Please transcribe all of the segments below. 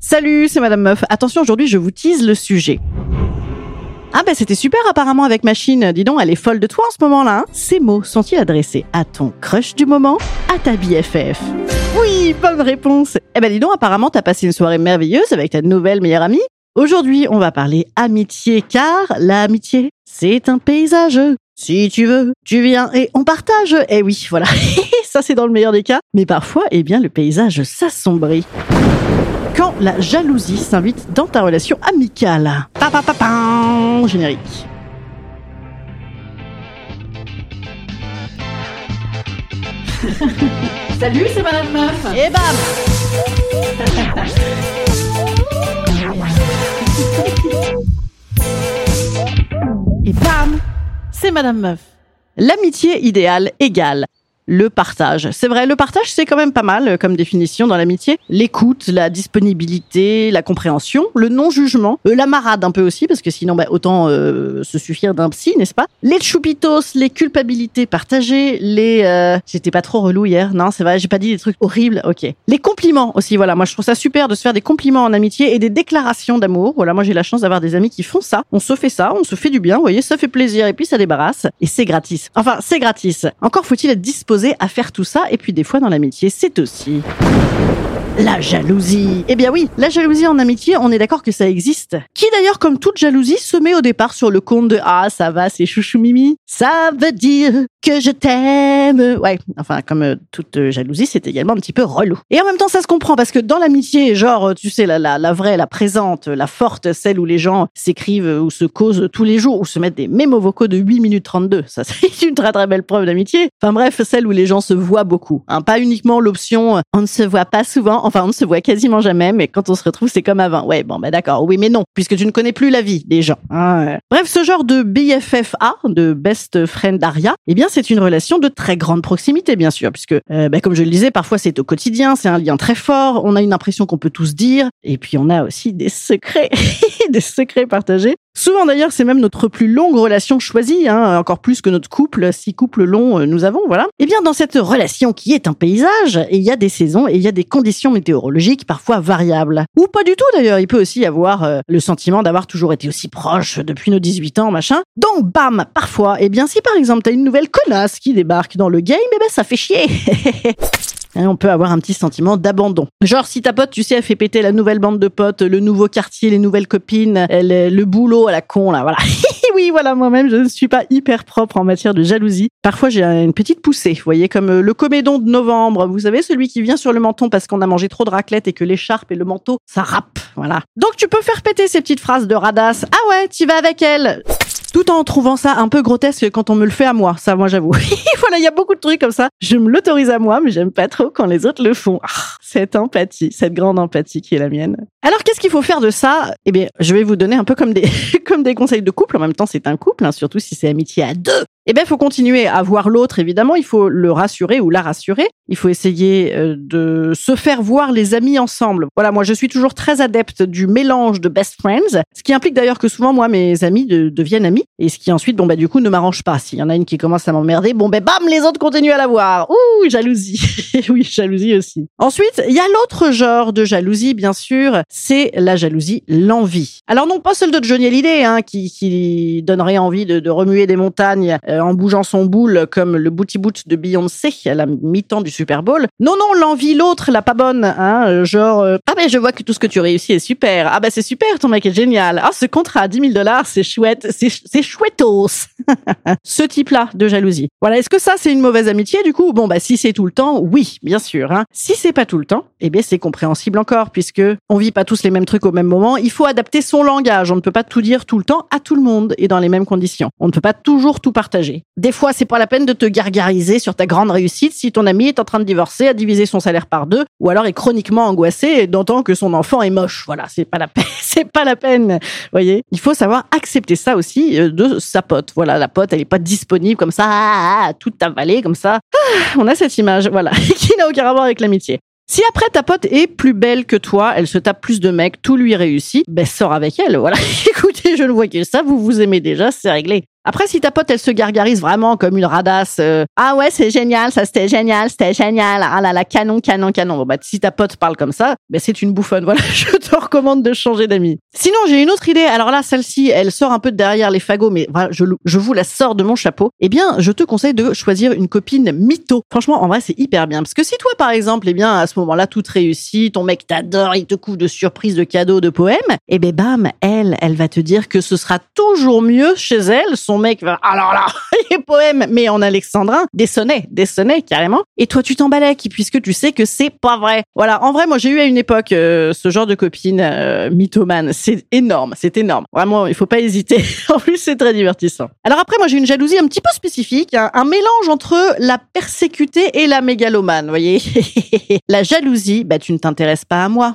Salut, c'est Madame Meuf. Attention, aujourd'hui, je vous tease le sujet. Ah ben c'était super apparemment avec Machine. Dis donc, elle est folle de toi en ce moment-là. hein. Ces mots sont-ils adressés à ton crush du moment? À ta BFF Oui, bonne réponse. Eh ben dis donc, apparemment t'as passé une soirée merveilleuse avec ta nouvelle meilleure amie. Aujourd'hui, on va parler amitié car l'amitié, c'est un paysage. Si tu veux, tu viens et on partage. Eh oui, voilà. Ça c'est dans le meilleur des cas. Mais parfois, eh bien le paysage s'assombrit quand la jalousie s'invite dans ta relation amicale. Pa, pa, pa, pa, générique. Salut, c'est Madame Meuf. Et bam Et bam C'est Madame Meuf. L'amitié idéale égale le partage. C'est vrai, le partage, c'est quand même pas mal euh, comme définition dans l'amitié. L'écoute, la disponibilité, la compréhension, le non-jugement, euh, la marade un peu aussi, parce que sinon, bah, autant euh, se suffire d'un psy, n'est-ce pas? Les choupitos, les culpabilités partagées, les... euh, J'étais pas trop relou hier, non, c'est vrai, j'ai pas dit des trucs horribles, ok. Les compliments aussi, voilà, moi je trouve ça super de se faire des compliments en amitié et des déclarations d'amour. Voilà, moi j'ai la chance d'avoir des amis qui font ça. On se fait ça, on se fait du bien, vous voyez, ça fait plaisir et puis ça débarrasse. Et c'est gratis. Enfin, c'est gratis. Encore faut-il être à faire tout ça et puis des fois dans l'amitié, c'est aussi... La jalousie. Eh bien oui, la jalousie en amitié, on est d'accord que ça existe. Qui d'ailleurs, comme toute jalousie, se met au départ sur le compte de Ah, ça va, c'est chouchou mimi. Ça veut dire que je t'aime. Ouais, enfin, comme euh, toute euh, jalousie, c'est également un petit peu relou. Et en même temps, ça se comprend parce que dans l'amitié, genre, tu sais, la, la, vraie, la présente, la forte, celle où les gens s'écrivent ou se causent tous les jours ou se mettent des mémos vocaux de 8 minutes 32. Ça, c'est une très très belle preuve d'amitié. Enfin bref, celle où les gens se voient beaucoup. Hein, pas uniquement l'option on ne se voit pas souvent, enfin on ne se voit quasiment jamais, mais quand on se retrouve, c'est comme avant. Ouais, bon, bah d'accord, oui, mais non, puisque tu ne connais plus la vie des gens. hein. Bref, ce genre de BFFA, de Best Friend Aria, eh bien c'est une relation de très grande proximité, bien sûr, puisque, euh, bah, comme je le disais, parfois c'est au quotidien, c'est un lien très fort, on a une impression qu'on peut tous dire, et puis on a aussi des secrets, des secrets partagés. Souvent d'ailleurs, c'est même notre plus longue relation choisie, hein, encore plus que notre couple, si couple long euh, nous avons, voilà. Eh bien, dans cette relation qui est un paysage, il y a des saisons et il y a des conditions météorologiques parfois variables. Ou pas du tout d'ailleurs, il peut aussi y avoir euh, le sentiment d'avoir toujours été aussi proche depuis nos 18 ans, machin. Donc, bam, parfois, eh bien, si par exemple t'as une nouvelle connasse qui débarque dans le game, eh ben ça fait chier. Hein, on peut avoir un petit sentiment d'abandon. Genre, si ta pote, tu sais, elle fait péter la nouvelle bande de potes, le nouveau quartier, les nouvelles copines, elle, le boulot à la con, là, voilà. oui, voilà, moi-même, je ne suis pas hyper propre en matière de jalousie. Parfois, j'ai une petite poussée, vous voyez, comme euh, le comédon de novembre, vous savez, celui qui vient sur le menton parce qu'on a mangé trop de raclette et que l'écharpe et le manteau, ça râpe, voilà. Donc, tu peux faire péter ces petites phrases de radasse. Ah ouais, tu vas avec elle tout en trouvant ça un peu grotesque quand on me le fait à moi. Ça, moi, j'avoue. voilà, il y a beaucoup de trucs comme ça. Je me l'autorise à moi, mais j'aime pas trop quand les autres le font. Ah, cette empathie, cette grande empathie qui est la mienne. Alors, qu'est-ce qu'il faut faire de ça? Eh bien, je vais vous donner un peu comme des, comme des conseils de couple. En même temps, c'est un couple, hein, surtout si c'est amitié à deux. Eh bien, il faut continuer à voir l'autre, évidemment. Il faut le rassurer ou la rassurer. Il faut essayer euh, de se faire voir les amis ensemble. Voilà, moi, je suis toujours très adepte du mélange de best friends, ce qui implique d'ailleurs que souvent, moi, mes amis de- deviennent amis, et ce qui ensuite, bon, bah, du coup, ne m'arrange pas. S'il y en a une qui commence à m'emmerder, bon, ben, bam, les autres continuent à la voir. Ouh, jalousie. oui, jalousie aussi. Ensuite, il y a l'autre genre de jalousie, bien sûr, c'est la jalousie, l'envie. Alors, non, pas celle de Johnny Hallyday, hein, qui, qui donnerait envie de, de remuer des montagnes euh, en bougeant son boule comme le booty boot de Beyoncé à la mi-temps du Super Bowl. Non, non, l'envie, l'autre, la pas bonne, hein, euh, genre, euh, ah ben je vois que tout ce que tu réussis est super. Ah ben c'est super, ton mec est génial. Ah ce contrat à 10 000 dollars, c'est chouette, c'est c'est chouettos. ce type-là de jalousie. Voilà, est-ce que ça c'est une mauvaise amitié du coup? Bon bah si c'est tout le temps, oui, bien sûr. Hein. Si c'est pas tout le temps, eh bien c'est compréhensible encore puisque on vit pas tous les mêmes trucs au même moment. Il faut adapter son langage. On ne peut pas tout dire tout le temps à tout le monde et dans les mêmes conditions. On ne peut pas toujours tout partager Des fois, c'est pas la peine de te gargariser sur ta grande réussite si ton ami est en train de divorcer, a divisé son salaire par deux, ou alors est chroniquement angoissé d'entendre que son enfant est moche. Voilà, c'est pas la peine. C'est pas la peine. Voyez, il faut savoir accepter ça aussi euh, de sa pote. Voilà, la pote, elle est pas disponible comme ça, ah, ah, toute avalée comme ça. Ah, on a cette image, voilà, qui n'a aucun rapport avec l'amitié. Si après ta pote est plus belle que toi, elle se tape plus de mecs, tout lui réussit, ben sors avec elle, voilà. Écoutez, je ne vois que ça, vous vous aimez déjà, c'est réglé. Après, si ta pote, elle se gargarise vraiment comme une radasse, euh, ah ouais, c'est génial, ça c'était génial, c'était génial, ah là là, canon, canon, canon. Bon, bah, si ta pote parle comme ça, ben c'est une bouffonne. Voilà, je te recommande de changer d'amis. Sinon, j'ai une autre idée. Alors là, celle-ci, elle sort un peu de derrière les fagots, mais voilà, je, je vous la sors de mon chapeau. Eh bien, je te conseille de choisir une copine mytho. Franchement, en vrai, c'est hyper bien. Parce que si toi, par exemple, eh bien, à ce moment-là, tout réussit, ton mec t'adore, il te couvre de surprises, de cadeaux, de poèmes, eh ben bam, elle, elle va te dire que ce sera toujours mieux chez elle. Mec va, alors là, les poèmes, mais en alexandrin, des sonnets, des sonnets carrément. Et toi, tu t'emballais, puisque tu sais que c'est pas vrai. Voilà, en vrai, moi, j'ai eu à une époque euh, ce genre de copine euh, mythomane. C'est énorme, c'est énorme. Vraiment, il faut pas hésiter. en plus, c'est très divertissant. Alors après, moi, j'ai une jalousie un petit peu spécifique, hein. un mélange entre la persécutée et la mégalomane, voyez. la jalousie, bah, tu ne t'intéresses pas à moi.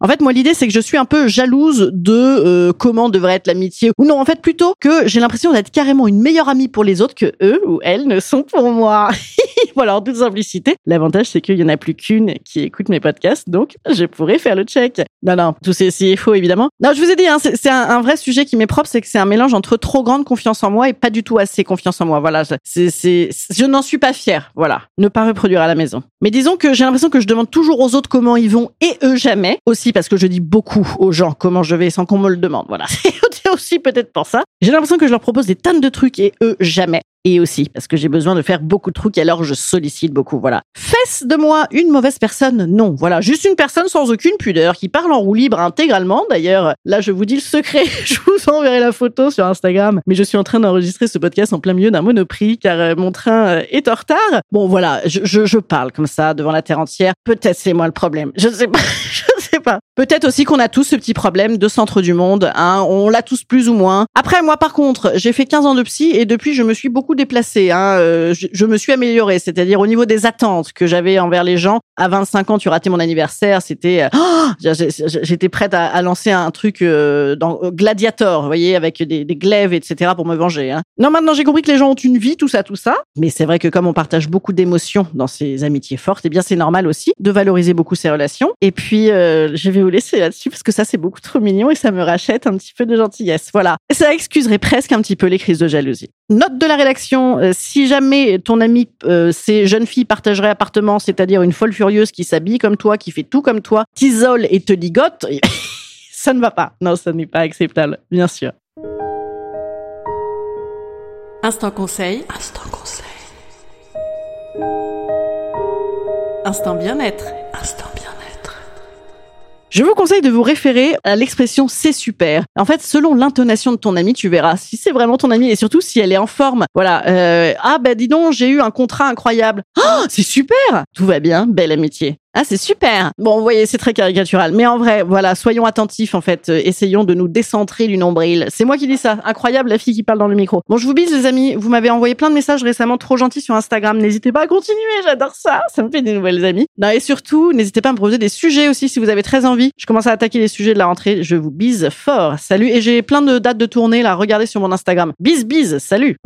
En fait, moi, l'idée, c'est que je suis un peu jalouse de euh, comment devrait être l'amitié. Ou non, en fait, plutôt que j'ai l'impression d'être carrément une meilleure amie pour les autres que eux ou elles ne sont pour moi. voilà, en toute simplicité. L'avantage, c'est qu'il y en a plus qu'une qui écoute mes podcasts, donc je pourrais faire le check. Non, non, tout ceci est faux, évidemment. Non, je vous ai dit, hein, c'est un, vrai sujet qui m'est propre, c'est que c'est un mélange entre trop grande confiance en moi et pas du tout assez confiance en moi. Voilà, c'est, je n'en suis pas fière. Voilà, ne pas reproduire à la maison. Mais disons que j'ai l'impression que je demande toujours aux autres comment ils vont et eux jamais. Aussi parce que je dis beaucoup aux gens comment je vais sans qu'on me le demande. Voilà, c'est aussi peut-être pour ça. J'ai l'impression que je leur propose des tonnes de trucs et eux jamais et aussi parce que j'ai besoin de faire beaucoup de trucs et alors je sollicite beaucoup. Voilà. Fesse de moi une mauvaise personne? Non. Voilà. Juste une personne sans aucune pudeur qui parle en roue libre intégralement. D'ailleurs, là, je vous dis le secret. je vous enverrai la photo sur Instagram. Mais je suis en train d'enregistrer ce podcast en plein milieu d'un monoprix car euh, mon train euh, est en retard. Bon, voilà. Je, je, parle comme ça devant la terre entière. Peut-être c'est moi le problème. Je sais pas. je sais pas. Peut-être aussi qu'on a tous ce petit problème de centre du monde. Hein. On l'a tous plus ou moins. Après, moi, par contre, j'ai fait 15 ans de psy et depuis, je me suis beaucoup déplacée. Hein. Euh, je, je, me suis améliorée, c'est-à-dire au niveau des attentes que j'avais envers les gens. À 25 ans, tu ratais mon anniversaire, c'était, oh j'étais prête à, à, lancer un truc euh, dans Gladiator, vous voyez, avec des, des glaives, etc. pour me venger. Hein. Non, maintenant j'ai compris que les gens ont une vie, tout ça, tout ça. Mais c'est vrai que comme on partage beaucoup d'émotions dans ces amitiés fortes, eh bien c'est normal aussi de valoriser beaucoup ces relations. Et puis euh, je vais vous laisser là-dessus parce que ça c'est beaucoup trop mignon et ça me rachète un petit peu de gentillesse. Voilà. Ça excuserait presque un petit peu les crises de jalousie. Note de la rédaction, euh, si jamais ton ami, euh, ces jeunes filles partageraient appartement, c'est-à-dire une folle furieuse qui s'habille comme toi, qui fait tout comme toi, t'isole et te ligote, ça ne va pas. Non, ça n'est pas acceptable, bien sûr. Instant conseil. Instant conseil. Instant bien-être. Je vous conseille de vous référer à l'expression c'est super. En fait, selon l'intonation de ton ami, tu verras si c'est vraiment ton ami et surtout si elle est en forme. Voilà. Euh, ah bah dis donc, j'ai eu un contrat incroyable. Oh, c'est super. Tout va bien, belle amitié. Ah, c'est super. Bon, vous voyez, c'est très caricatural. Mais en vrai, voilà, soyons attentifs, en fait. Euh, essayons de nous décentrer du nombril. C'est moi qui dis ça. Incroyable, la fille qui parle dans le micro. Bon, je vous bise, les amis. Vous m'avez envoyé plein de messages récemment trop gentils sur Instagram. N'hésitez pas à continuer. J'adore ça. Ça me fait des nouvelles amies. Non, et surtout, n'hésitez pas à me proposer des sujets aussi si vous avez très envie. Je commence à attaquer les sujets de la rentrée. Je vous bise fort. Salut. Et j'ai plein de dates de tournée, là. Regardez sur mon Instagram. Bise, bise. Salut.